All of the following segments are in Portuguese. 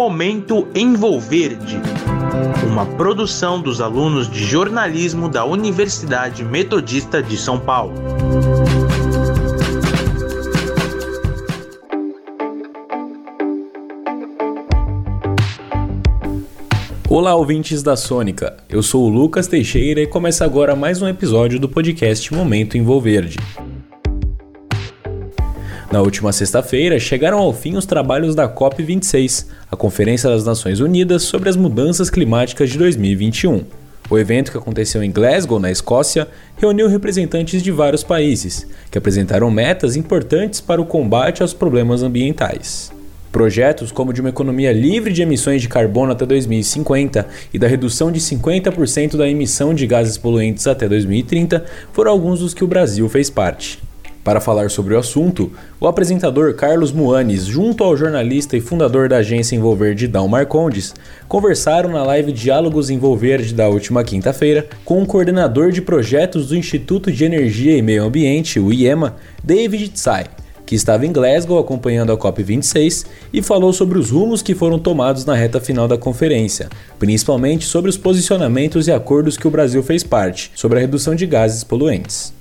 Momento Envolverde, uma produção dos alunos de jornalismo da Universidade Metodista de São Paulo. Olá, ouvintes da Sônica. Eu sou o Lucas Teixeira e começa agora mais um episódio do podcast Momento Envolverde. Na última sexta-feira, chegaram ao fim os trabalhos da COP26, a Conferência das Nações Unidas sobre as Mudanças Climáticas de 2021. O evento, que aconteceu em Glasgow, na Escócia, reuniu representantes de vários países, que apresentaram metas importantes para o combate aos problemas ambientais. Projetos como de uma economia livre de emissões de carbono até 2050 e da redução de 50% da emissão de gases poluentes até 2030 foram alguns dos que o Brasil fez parte. Para falar sobre o assunto, o apresentador Carlos Muanes, junto ao jornalista e fundador da agência Envolverde Dal Marcondes, conversaram na live Diálogos Envolverde da última quinta-feira com o coordenador de projetos do Instituto de Energia e Meio Ambiente, o IEMA, David Tsai, que estava em Glasgow acompanhando a COP26 e falou sobre os rumos que foram tomados na reta final da conferência, principalmente sobre os posicionamentos e acordos que o Brasil fez parte sobre a redução de gases poluentes.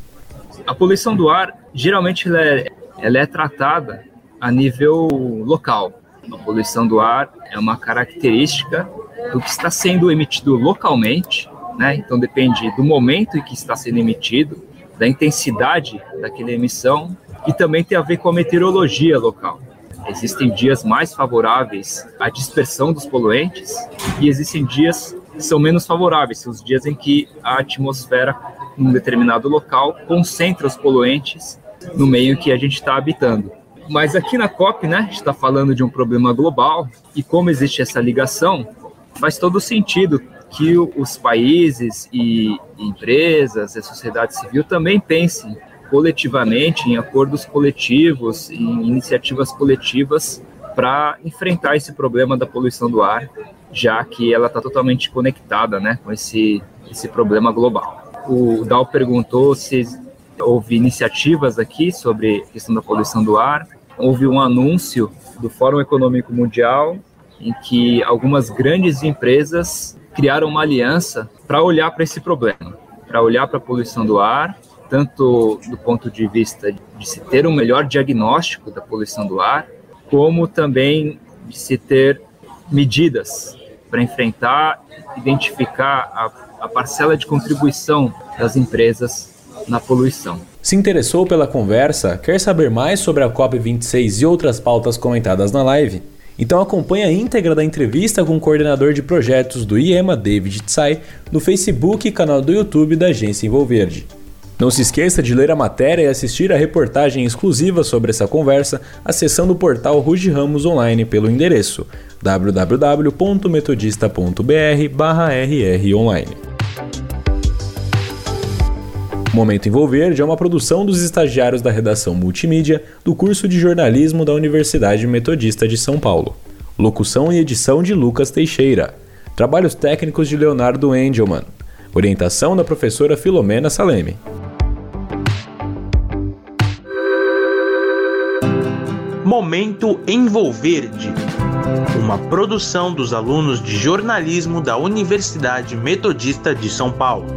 A poluição do ar, geralmente, ela é, ela é tratada a nível local. A poluição do ar é uma característica do que está sendo emitido localmente, né? Então depende do momento em que está sendo emitido, da intensidade daquela emissão e também tem a ver com a meteorologia local. Existem dias mais favoráveis à dispersão dos poluentes e existem dias são menos favoráveis, os dias em que a atmosfera num determinado local, concentra os poluentes no meio que a gente está habitando. Mas aqui na COP, né, a gente está falando de um problema global e como existe essa ligação, faz todo sentido que os países e empresas, a sociedade civil também pensem coletivamente em acordos coletivos, em iniciativas coletivas para enfrentar esse problema da poluição do ar, já que ela está totalmente conectada, né, com esse esse problema global. O Dal perguntou se houve iniciativas aqui sobre a questão da poluição do ar. Houve um anúncio do Fórum Econômico Mundial em que algumas grandes empresas criaram uma aliança para olhar para esse problema, para olhar para a poluição do ar, tanto do ponto de vista de se ter um melhor diagnóstico da poluição do ar, como também de se ter medidas para enfrentar, identificar a a parcela de contribuição das empresas na poluição. Se interessou pela conversa, quer saber mais sobre a COP26 e outras pautas comentadas na live? Então acompanhe a íntegra da entrevista com o coordenador de projetos do IEMA, David Tsai, no Facebook e canal do YouTube da Agência Envolverde. Não se esqueça de ler a matéria e assistir a reportagem exclusiva sobre essa conversa acessando o portal Ruge Ramos Online pelo endereço www.metodista.br/rronline. Momento Envolverde é uma produção dos estagiários da redação multimídia do curso de jornalismo da Universidade Metodista de São Paulo. Locução e edição de Lucas Teixeira. Trabalhos técnicos de Leonardo Engelman. Orientação da professora Filomena Saleme. Momento Envolverde, uma produção dos alunos de jornalismo da Universidade Metodista de São Paulo.